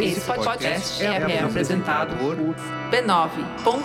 Esse podcast é, é apresentado por b9.com.br.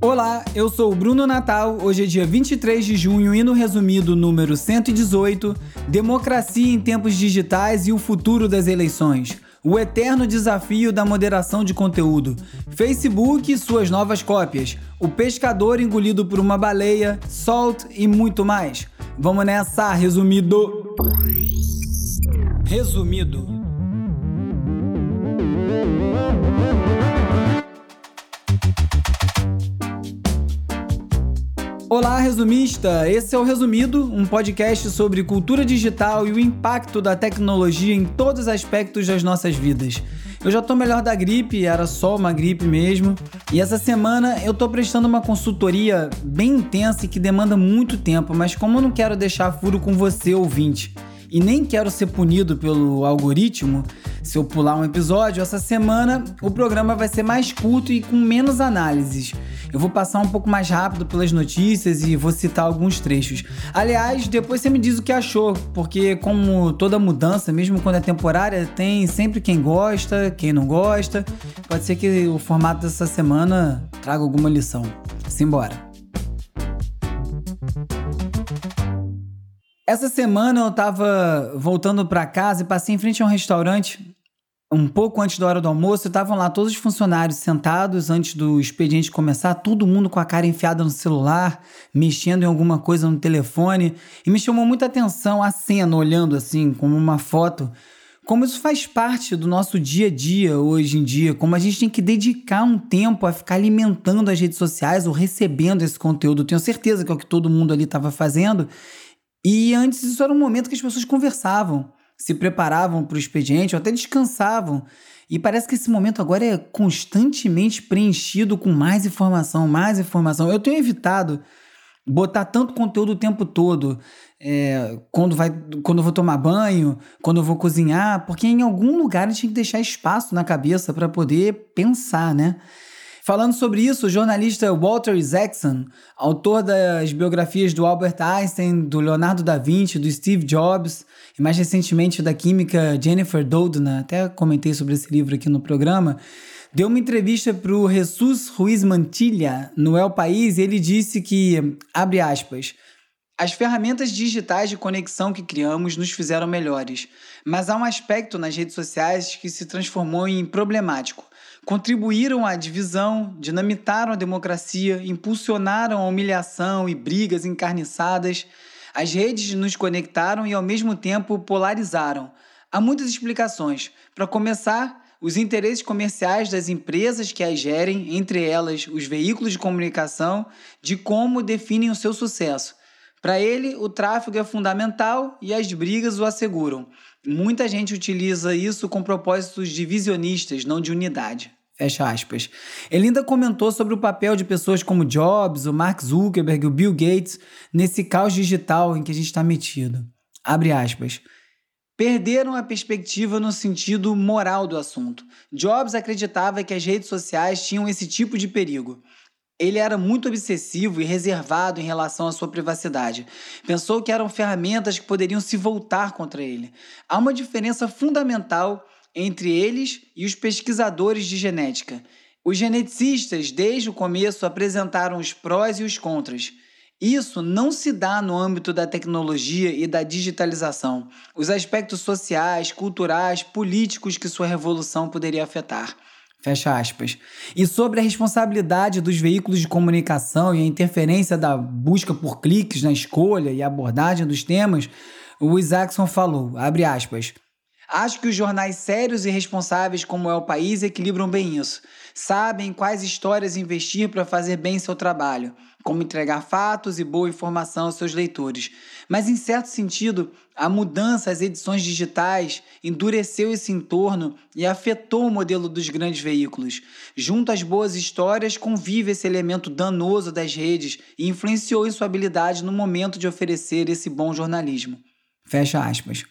Olá, eu sou o Bruno Natal. Hoje é dia 23 de junho e no resumido número 118, Democracia em tempos digitais e o futuro das eleições. O eterno desafio da moderação de conteúdo. Facebook e suas novas cópias. O pescador engolido por uma baleia, Salt e muito mais. Vamos nessa, resumido. Resumido. Olá, resumista! Esse é o Resumido, um podcast sobre cultura digital e o impacto da tecnologia em todos os aspectos das nossas vidas. Eu já tô melhor da gripe, era só uma gripe mesmo. E essa semana eu tô prestando uma consultoria bem intensa e que demanda muito tempo, mas como eu não quero deixar furo com você, ouvinte, e nem quero ser punido pelo algoritmo, se eu pular um episódio, essa semana o programa vai ser mais curto e com menos análises. Eu vou passar um pouco mais rápido pelas notícias e vou citar alguns trechos. Aliás, depois você me diz o que achou, porque como toda mudança, mesmo quando é temporária, tem sempre quem gosta, quem não gosta. Pode ser que o formato dessa semana traga alguma lição. Simbora. Essa semana eu tava voltando para casa e passei em frente a um restaurante um pouco antes da hora do almoço, estavam lá todos os funcionários sentados antes do expediente começar, todo mundo com a cara enfiada no celular, mexendo em alguma coisa no telefone, e me chamou muita atenção a cena, olhando assim, como uma foto, como isso faz parte do nosso dia a dia hoje em dia, como a gente tem que dedicar um tempo a ficar alimentando as redes sociais ou recebendo esse conteúdo. Tenho certeza que é o que todo mundo ali estava fazendo. E antes isso era um momento que as pessoas conversavam se preparavam para o expediente ou até descansavam. E parece que esse momento agora é constantemente preenchido com mais informação, mais informação. Eu tenho evitado botar tanto conteúdo o tempo todo, é, quando, vai, quando eu vou tomar banho, quando eu vou cozinhar, porque em algum lugar a gente tem que deixar espaço na cabeça para poder pensar, né? Falando sobre isso, o jornalista Walter Isaacson, autor das biografias do Albert Einstein, do Leonardo da Vinci, do Steve Jobs e mais recentemente da química Jennifer Doudna, até comentei sobre esse livro aqui no programa, deu uma entrevista para o Jesus Ruiz Mantilla no El País e ele disse que, abre aspas, as ferramentas digitais de conexão que criamos nos fizeram melhores, mas há um aspecto nas redes sociais que se transformou em problemático contribuíram à divisão, dinamitaram a democracia, impulsionaram a humilhação e brigas encarniçadas. As redes nos conectaram e, ao mesmo tempo, polarizaram. Há muitas explicações. Para começar, os interesses comerciais das empresas que as gerem, entre elas os veículos de comunicação, de como definem o seu sucesso. Para ele, o tráfego é fundamental e as brigas o asseguram. Muita gente utiliza isso com propósitos divisionistas, não de unidade. Fecha aspas. Ele ainda comentou sobre o papel de pessoas como Jobs, o Mark Zuckerberg, o Bill Gates nesse caos digital em que a gente está metido. Abre aspas. Perderam a perspectiva no sentido moral do assunto. Jobs acreditava que as redes sociais tinham esse tipo de perigo. Ele era muito obsessivo e reservado em relação à sua privacidade. Pensou que eram ferramentas que poderiam se voltar contra ele. Há uma diferença fundamental entre eles e os pesquisadores de genética. Os geneticistas, desde o começo, apresentaram os prós e os contras. Isso não se dá no âmbito da tecnologia e da digitalização, os aspectos sociais, culturais, políticos que sua revolução poderia afetar. Fecha aspas. E sobre a responsabilidade dos veículos de comunicação e a interferência da busca por cliques na escolha e abordagem dos temas, o Isaacson falou, abre aspas, Acho que os jornais sérios e responsáveis como é o país equilibram bem isso. Sabem quais histórias investir para fazer bem seu trabalho, como entregar fatos e boa informação aos seus leitores. Mas, em certo sentido, a mudança às edições digitais endureceu esse entorno e afetou o modelo dos grandes veículos. Junto às boas histórias, convive esse elemento danoso das redes e influenciou em sua habilidade no momento de oferecer esse bom jornalismo. Fecha aspas.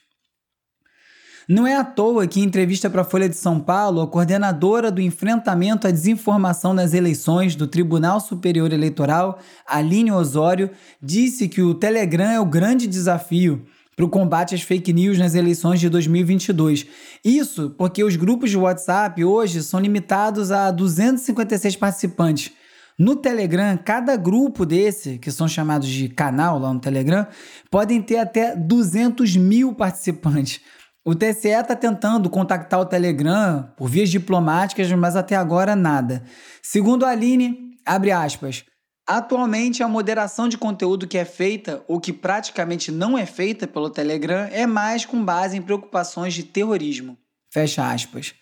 Não é à toa que, em entrevista para a Folha de São Paulo, a coordenadora do enfrentamento à desinformação nas eleições do Tribunal Superior Eleitoral, Aline Osório, disse que o Telegram é o grande desafio. Para o combate às fake news nas eleições de 2022. Isso porque os grupos de WhatsApp hoje são limitados a 256 participantes. No Telegram, cada grupo desse, que são chamados de canal lá no Telegram, podem ter até 200 mil participantes. O TSE está tentando contactar o Telegram por vias diplomáticas, mas até agora nada. Segundo a Aline, abre aspas, Atualmente, a moderação de conteúdo que é feita ou que praticamente não é feita pelo Telegram é mais com base em preocupações de terrorismo. Fecha aspas.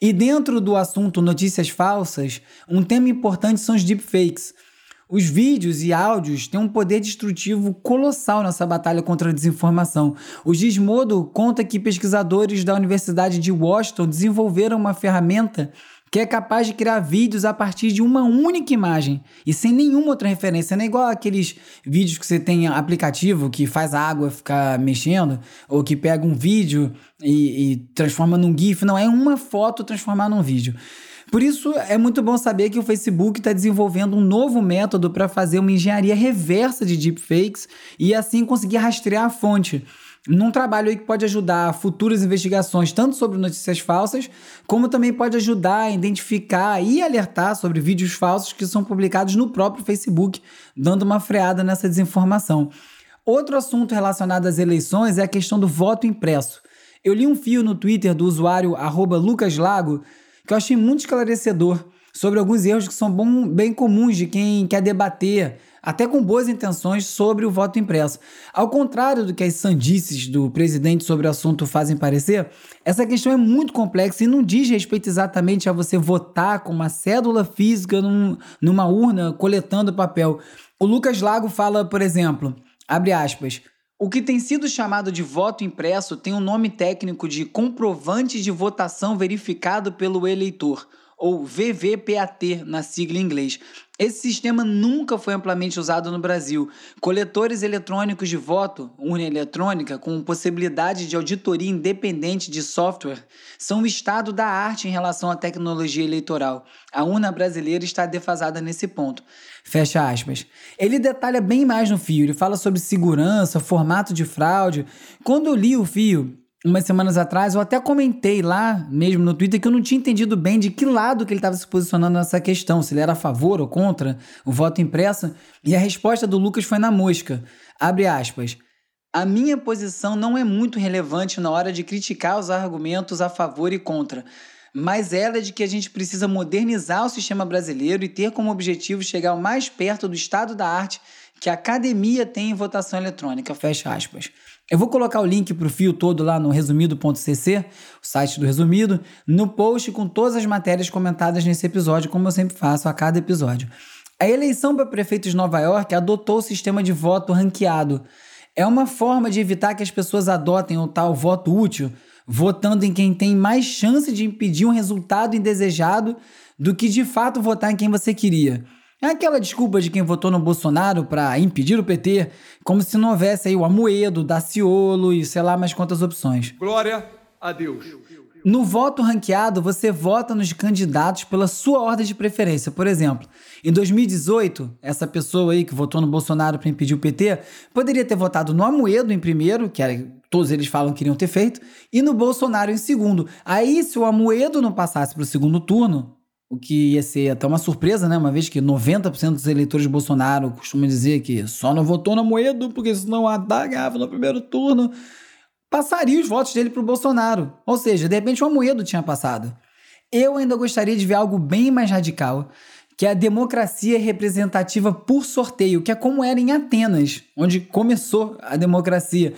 E dentro do assunto notícias falsas, um tema importante são os deepfakes. Os vídeos e áudios têm um poder destrutivo colossal nessa batalha contra a desinformação. O Gizmodo conta que pesquisadores da Universidade de Washington desenvolveram uma ferramenta que é capaz de criar vídeos a partir de uma única imagem e sem nenhuma outra referência. Não é igual aqueles vídeos que você tem aplicativo que faz a água ficar mexendo, ou que pega um vídeo e, e transforma num GIF. Não, é uma foto transformar num vídeo. Por isso, é muito bom saber que o Facebook está desenvolvendo um novo método para fazer uma engenharia reversa de deepfakes e assim conseguir rastrear a fonte num trabalho aí que pode ajudar futuras investigações, tanto sobre notícias falsas, como também pode ajudar a identificar e alertar sobre vídeos falsos que são publicados no próprio Facebook, dando uma freada nessa desinformação. Outro assunto relacionado às eleições é a questão do voto impresso. Eu li um fio no Twitter do usuário lucaslago que eu achei muito esclarecedor sobre alguns erros que são bom, bem comuns de quem quer debater até com boas intenções, sobre o voto impresso. Ao contrário do que as sandices do presidente sobre o assunto fazem parecer, essa questão é muito complexa e não diz respeito exatamente a você votar com uma cédula física num, numa urna coletando papel. O Lucas Lago fala, por exemplo, abre aspas. O que tem sido chamado de voto impresso tem um nome técnico de comprovante de votação verificado pelo eleitor ou VVPAT na sigla em inglês. Esse sistema nunca foi amplamente usado no Brasil. Coletores eletrônicos de voto, urna eletrônica, com possibilidade de auditoria independente de software, são o estado da arte em relação à tecnologia eleitoral. A urna brasileira está defasada nesse ponto. Fecha aspas. Ele detalha bem mais no fio, ele fala sobre segurança, formato de fraude. Quando eu li o fio, umas semanas atrás, eu até comentei lá mesmo no Twitter que eu não tinha entendido bem de que lado que ele estava se posicionando nessa questão, se ele era a favor ou contra o voto impresso, e a resposta do Lucas foi na mosca. Abre aspas. A minha posição não é muito relevante na hora de criticar os argumentos a favor e contra, mas ela é de que a gente precisa modernizar o sistema brasileiro e ter como objetivo chegar o mais perto do estado da arte que a academia tem em votação eletrônica. Fecha aspas. Eu vou colocar o link para o fio todo lá no resumido.cc, o site do Resumido, no post com todas as matérias comentadas nesse episódio, como eu sempre faço a cada episódio. A eleição para prefeito de Nova York adotou o sistema de voto ranqueado. É uma forma de evitar que as pessoas adotem o tal voto útil, votando em quem tem mais chance de impedir um resultado indesejado do que de fato votar em quem você queria. É aquela desculpa de quem votou no Bolsonaro para impedir o PT, como se não houvesse aí o Amoedo, Daciolo e sei lá mais quantas opções. Glória a Deus. No voto ranqueado, você vota nos candidatos pela sua ordem de preferência. Por exemplo, em 2018, essa pessoa aí que votou no Bolsonaro para impedir o PT poderia ter votado no Amoedo em primeiro, que era todos eles falam que iriam ter feito, e no Bolsonaro em segundo. Aí, se o Amoedo não passasse para o segundo turno, o que ia ser até uma surpresa, né? Uma vez que 90% dos eleitores de Bolsonaro costumam dizer que só não votou na Moedo porque senão a Haddad ganhava no primeiro turno, passaria os votos dele para o Bolsonaro. Ou seja, de repente o Amoedo tinha passado. Eu ainda gostaria de ver algo bem mais radical, que é a democracia representativa por sorteio, que é como era em Atenas, onde começou a democracia.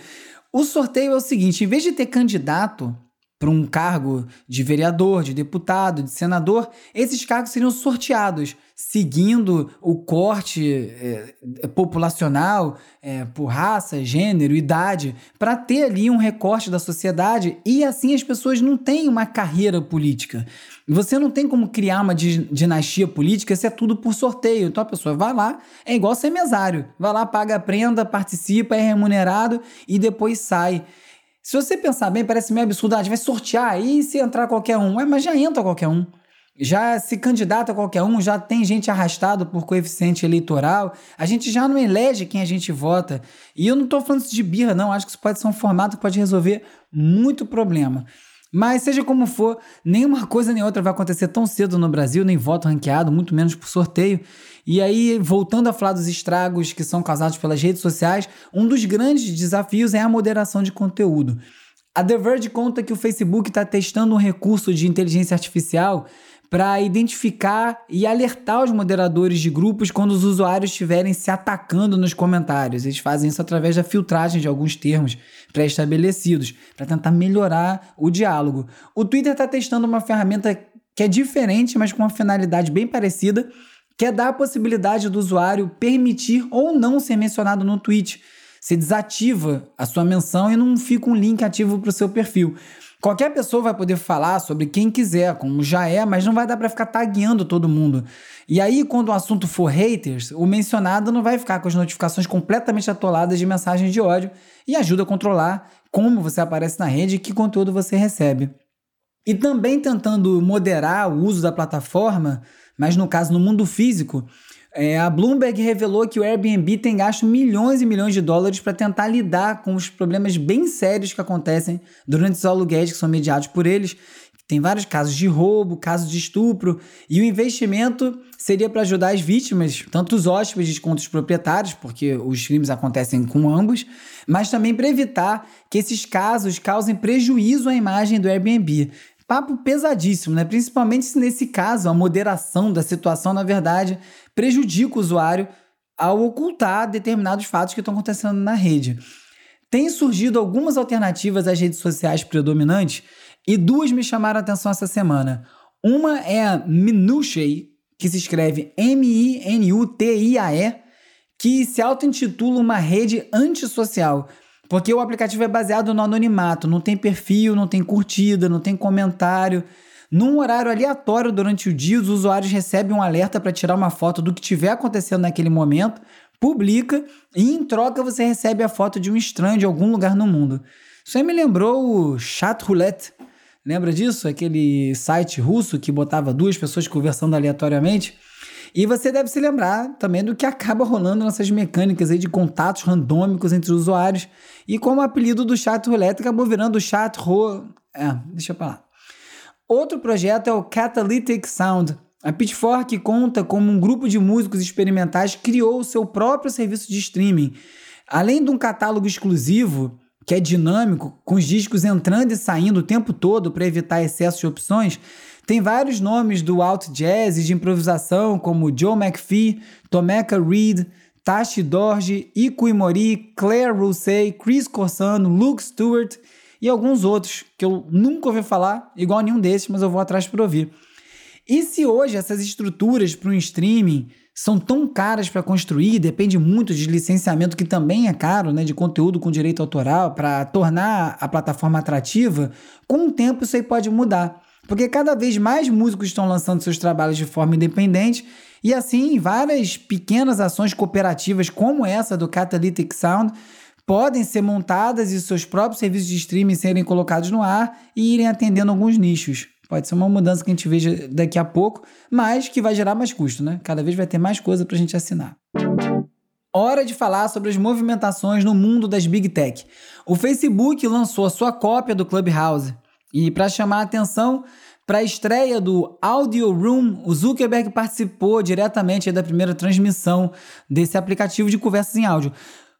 O sorteio é o seguinte: em vez de ter candidato para um cargo de vereador, de deputado, de senador, esses cargos seriam sorteados, seguindo o corte é, populacional é, por raça, gênero, idade, para ter ali um recorte da sociedade e assim as pessoas não têm uma carreira política. Você não tem como criar uma dinastia política se é tudo por sorteio. Então a pessoa vai lá, é igual ser mesário, vai lá, paga a prenda, participa, é remunerado e depois sai. Se você pensar bem, parece meio absurdo. Ah, vai sortear aí se entrar qualquer um. Ué, mas já entra qualquer um. já se candidata qualquer um, já tem gente arrastado por coeficiente eleitoral, a gente já não elege quem a gente vota. E eu não estou falando isso de birra, não, acho que isso pode ser um formato que pode resolver muito problema. Mas seja como for, nenhuma coisa nem outra vai acontecer tão cedo no Brasil, nem voto ranqueado, muito menos por sorteio. E aí, voltando a falar dos estragos que são causados pelas redes sociais, um dos grandes desafios é a moderação de conteúdo. A The Verge conta que o Facebook está testando um recurso de inteligência artificial para identificar e alertar os moderadores de grupos quando os usuários estiverem se atacando nos comentários. Eles fazem isso através da filtragem de alguns termos pré-estabelecidos para tentar melhorar o diálogo. O Twitter está testando uma ferramenta que é diferente, mas com uma finalidade bem parecida, que é dar a possibilidade do usuário permitir ou não ser mencionado no tweet. Você desativa a sua menção e não fica um link ativo para o seu perfil. Qualquer pessoa vai poder falar sobre quem quiser, como já é, mas não vai dar para ficar tagueando todo mundo. E aí, quando o assunto for haters, o mencionado não vai ficar com as notificações completamente atoladas de mensagens de ódio e ajuda a controlar como você aparece na rede e que conteúdo você recebe. E também tentando moderar o uso da plataforma, mas no caso no mundo físico, é, a Bloomberg revelou que o Airbnb tem gasto milhões e milhões de dólares para tentar lidar com os problemas bem sérios que acontecem durante os aluguéis que são mediados por eles. Tem vários casos de roubo, casos de estupro, e o investimento seria para ajudar as vítimas, tanto os hóspedes quanto os proprietários, porque os crimes acontecem com ambos, mas também para evitar que esses casos causem prejuízo à imagem do Airbnb papo pesadíssimo, né? Principalmente se nesse caso a moderação da situação, na verdade, prejudica o usuário ao ocultar determinados fatos que estão acontecendo na rede. Tem surgido algumas alternativas às redes sociais predominantes e duas me chamaram a atenção essa semana. Uma é a Minutiae, que se escreve M-I-N-U-T-I-A-E, que se auto-intitula uma rede antissocial porque o aplicativo é baseado no anonimato, não tem perfil, não tem curtida, não tem comentário. Num horário aleatório durante o dia, os usuários recebem um alerta para tirar uma foto do que estiver acontecendo naquele momento, publica e em troca você recebe a foto de um estranho de algum lugar no mundo. Isso aí me lembrou o Chat Roulette. Lembra disso? Aquele site russo que botava duas pessoas conversando aleatoriamente? E você deve se lembrar também do que acaba rolando nessas mecânicas aí de contatos randômicos entre os usuários. E como o apelido do chat roulette acabou virando chat ro... É, deixa eu falar. Outro projeto é o Catalytic Sound. A Pitchfork conta como um grupo de músicos experimentais criou o seu próprio serviço de streaming. Além de um catálogo exclusivo, que é dinâmico, com os discos entrando e saindo o tempo todo para evitar excesso de opções, tem vários nomes do alt jazz e de improvisação, como Joe McPhee, Tomeka Reed, Tashi Dorje, Iko Imori, Claire Rousseau, Chris Corsano, Luke Stewart e alguns outros que eu nunca ouvi falar, igual nenhum desses, mas eu vou atrás para ouvir. E se hoje essas estruturas para um streaming são tão caras para construir, depende muito de licenciamento que também é caro, né, de conteúdo com direito autoral para tornar a plataforma atrativa, com o tempo isso aí pode mudar. Porque cada vez mais músicos estão lançando seus trabalhos de forma independente e assim várias pequenas ações cooperativas como essa do Catalytic Sound podem ser montadas e seus próprios serviços de streaming serem colocados no ar e irem atendendo alguns nichos. Pode ser uma mudança que a gente veja daqui a pouco, mas que vai gerar mais custo, né? Cada vez vai ter mais coisa para a gente assinar. Hora de falar sobre as movimentações no mundo das Big Tech. O Facebook lançou a sua cópia do Clubhouse. E para chamar a atenção, para a estreia do Audio Room, o Zuckerberg participou diretamente da primeira transmissão desse aplicativo de conversas em áudio.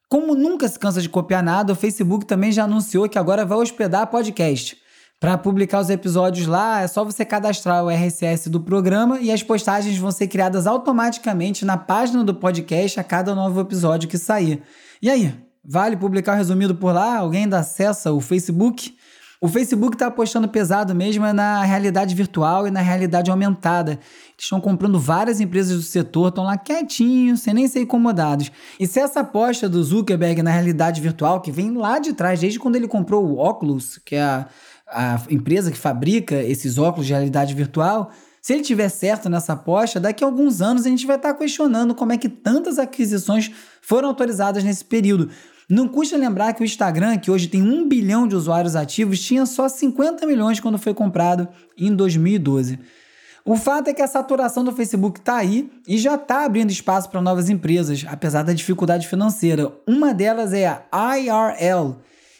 Como nunca se cansa de copiar nada, o Facebook também já anunciou que agora vai hospedar podcast. Para publicar os episódios lá, é só você cadastrar o RSS do programa e as postagens vão ser criadas automaticamente na página do podcast a cada novo episódio que sair. E aí, vale publicar o resumido por lá? Alguém ainda acessa o Facebook? O Facebook está apostando pesado mesmo é na realidade virtual e na realidade aumentada. Estão comprando várias empresas do setor, estão lá quietinhos, sem nem ser incomodados. E se essa aposta do Zuckerberg na realidade virtual, que vem lá de trás, desde quando ele comprou o Oculus, que é a, a empresa que fabrica esses óculos de realidade virtual, se ele tiver certo nessa aposta, daqui a alguns anos a gente vai estar tá questionando como é que tantas aquisições foram autorizadas nesse período. Não custa lembrar que o Instagram, que hoje tem um bilhão de usuários ativos, tinha só 50 milhões quando foi comprado em 2012. O fato é que a saturação do Facebook está aí e já está abrindo espaço para novas empresas, apesar da dificuldade financeira. Uma delas é a IRL,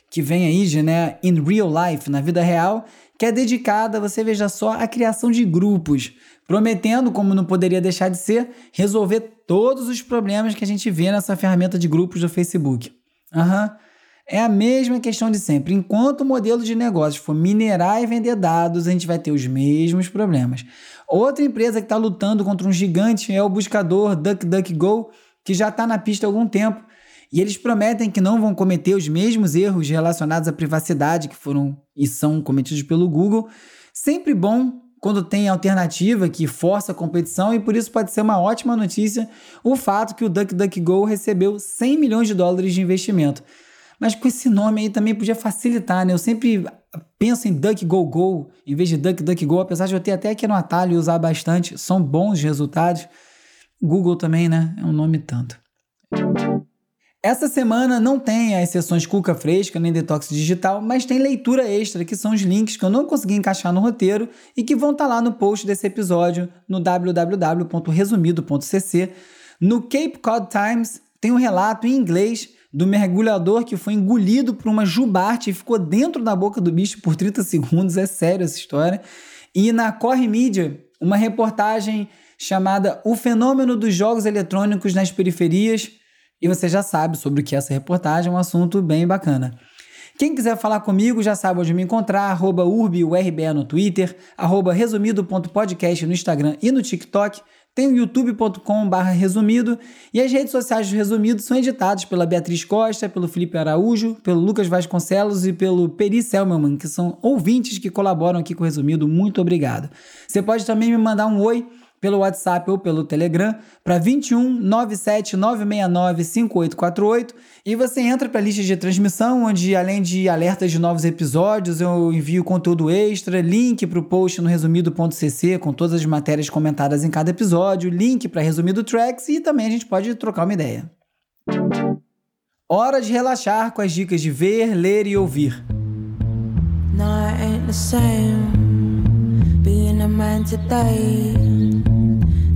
que vem aí de né, in real life, na vida real, que é dedicada, você veja só, à criação de grupos, prometendo, como não poderia deixar de ser, resolver todos os problemas que a gente vê nessa ferramenta de grupos do Facebook. Aham. Uhum. É a mesma questão de sempre. Enquanto o modelo de negócio for minerar e vender dados, a gente vai ter os mesmos problemas. Outra empresa que está lutando contra um gigante é o buscador DuckDuckGo, que já está na pista há algum tempo. E eles prometem que não vão cometer os mesmos erros relacionados à privacidade que foram e são cometidos pelo Google. Sempre bom quando tem alternativa que força a competição e por isso pode ser uma ótima notícia o fato que o DuckDuckGo recebeu 100 milhões de dólares de investimento. Mas com esse nome aí também podia facilitar, né? Eu sempre penso em DuckGoGo em vez de DuckDuckGo, apesar de eu ter até aqui no atalho usar bastante, são bons resultados. Google também, né? É um nome tanto. Essa semana não tem as sessões Cuca Fresca nem Detox Digital, mas tem leitura extra, que são os links que eu não consegui encaixar no roteiro e que vão estar tá lá no post desse episódio no www.resumido.cc. No Cape Cod Times tem um relato em inglês do mergulhador que foi engolido por uma jubarte e ficou dentro da boca do bicho por 30 segundos. É sério essa história. E na Corre Mídia, uma reportagem chamada O Fenômeno dos Jogos Eletrônicos nas Periferias. E você já sabe sobre o que é essa reportagem, é um assunto bem bacana. Quem quiser falar comigo já sabe onde me encontrar, arroba urbiurbe no Twitter, arroba resumido.podcast no Instagram e no TikTok. Tem o youtube.com.br resumido e as redes sociais do Resumido são editadas pela Beatriz Costa, pelo Felipe Araújo, pelo Lucas Vasconcelos e pelo Peri Selmelman, que são ouvintes que colaboram aqui com o Resumido. Muito obrigado. Você pode também me mandar um oi pelo WhatsApp ou pelo Telegram para 21 97 969 5848 e você entra para a lista de transmissão, onde além de alertas de novos episódios, eu envio conteúdo extra, link para o post no resumido.cc com todas as matérias comentadas em cada episódio, link para resumido tracks e também a gente pode trocar uma ideia. Hora de relaxar com as dicas de ver, ler e ouvir.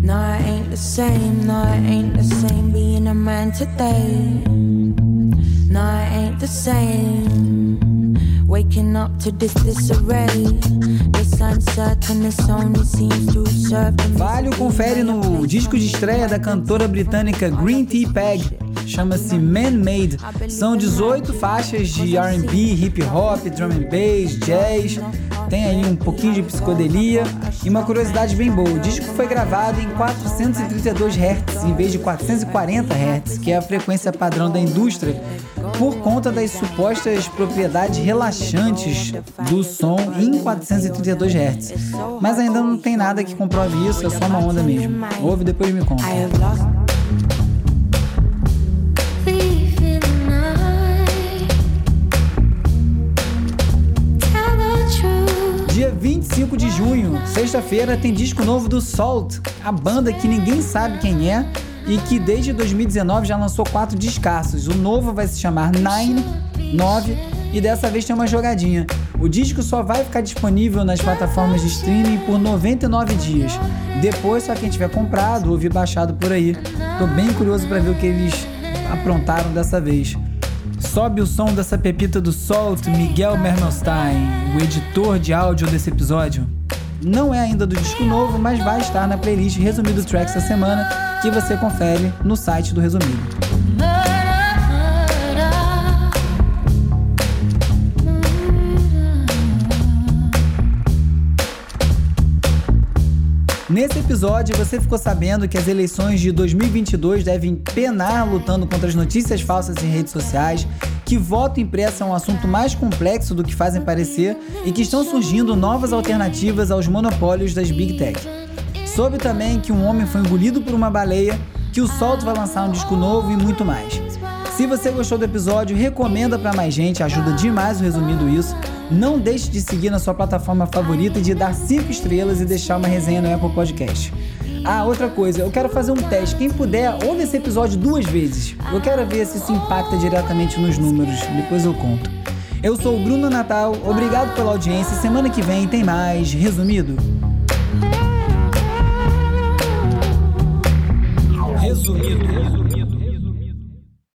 No, I ain't the same. No, I ain't the same being a man today. No, I ain't the same. Waking up to this disarray. Confere no disco de estreia da cantora britânica Green Tea Peg. Chama-se Man Made. São 18 faixas de RB, hip hop, drum and bass, jazz tem aí um pouquinho de psicodelia e uma curiosidade bem boa. O disco foi gravado em 432 Hz em vez de 440 Hz, que é a frequência padrão da indústria, por conta das supostas propriedades relaxantes do som em 432 Hz. Mas ainda não tem nada que comprove isso, é só uma onda mesmo. Ouve depois me conta. 25 de junho, sexta-feira, tem disco novo do Salt, a banda que ninguém sabe quem é e que desde 2019 já lançou quatro descassos. O novo vai se chamar Nine, 9 e dessa vez tem uma jogadinha. O disco só vai ficar disponível nas plataformas de streaming por 99 dias. Depois, só quem tiver comprado ou baixado por aí. Tô bem curioso para ver o que eles aprontaram dessa vez. Sobe o som dessa pepita do Salt, Miguel Mermelstein, o editor de áudio desse episódio. Não é ainda do disco novo, mas vai estar na playlist Resumido Tracks da semana, que você confere no site do Resumido. Nesse episódio, você ficou sabendo que as eleições de 2022 devem penar lutando contra as notícias falsas em redes sociais, que voto impresso é um assunto mais complexo do que fazem parecer e que estão surgindo novas alternativas aos monopólios das Big Tech. Soube também que um homem foi engolido por uma baleia, que o Solto vai lançar um disco novo e muito mais. Se você gostou do episódio, recomenda para mais gente, ajuda demais o resumido isso. Não deixe de seguir na sua plataforma favorita e de dar 5 estrelas e deixar uma resenha no Apple Podcast. Ah, outra coisa, eu quero fazer um teste. Quem puder, ouve esse episódio duas vezes. Eu quero ver se isso impacta diretamente nos números. Depois eu conto. Eu sou o Bruno Natal, obrigado pela audiência. Semana que vem tem mais Resumido.